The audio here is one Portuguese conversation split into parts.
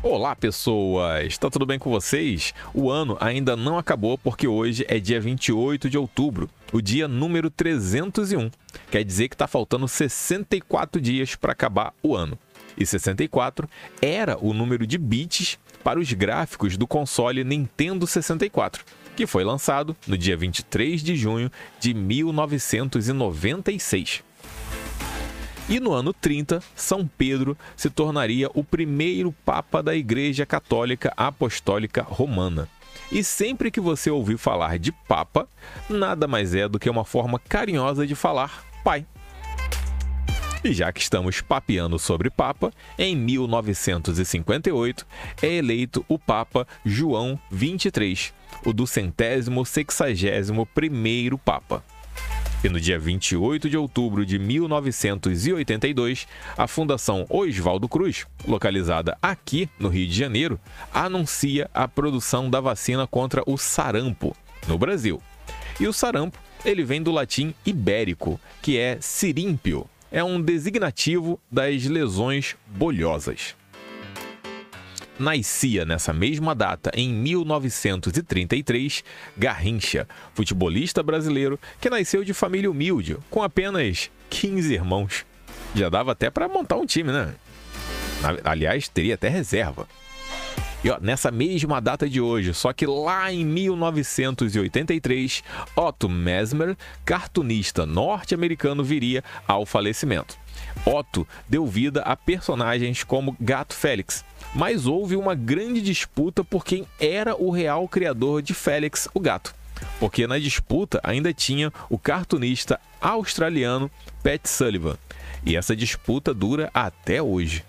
Olá, pessoas! Está tudo bem com vocês? O ano ainda não acabou porque hoje é dia 28 de outubro, o dia número 301. Quer dizer que está faltando 64 dias para acabar o ano. E 64 era o número de bits para os gráficos do console Nintendo 64, que foi lançado no dia 23 de junho de 1996. E no ano 30, São Pedro se tornaria o primeiro Papa da Igreja Católica Apostólica Romana. E sempre que você ouvir falar de Papa, nada mais é do que uma forma carinhosa de falar pai. E já que estamos papeando sobre Papa, em 1958 é eleito o Papa João XXIII, o do centésimo sexagésimo primeiro Papa. E no dia 28 de outubro de 1982, a Fundação Oswaldo Cruz, localizada aqui no Rio de Janeiro, anuncia a produção da vacina contra o sarampo no Brasil. E o sarampo, ele vem do latim ibérico, que é sirímpio. É um designativo das lesões bolhosas nascia nessa mesma data, em 1933, Garrincha, futebolista brasileiro que nasceu de família humilde, com apenas 15 irmãos. Já dava até para montar um time, né? Aliás, teria até reserva. E ó, nessa mesma data de hoje, só que lá em 1983, Otto Mesmer, cartunista norte-americano, viria ao falecimento. Otto deu vida a personagens como Gato Félix, mas houve uma grande disputa por quem era o real criador de Félix o Gato. Porque na disputa ainda tinha o cartunista australiano Pat Sullivan. E essa disputa dura até hoje.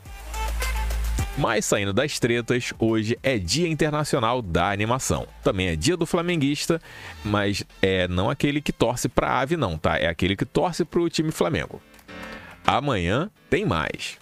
Mas saindo das tretas, hoje é Dia Internacional da Animação. Também é dia do flamenguista, mas é não aquele que torce para a ave não, tá? É aquele que torce para o time Flamengo. Amanhã tem mais.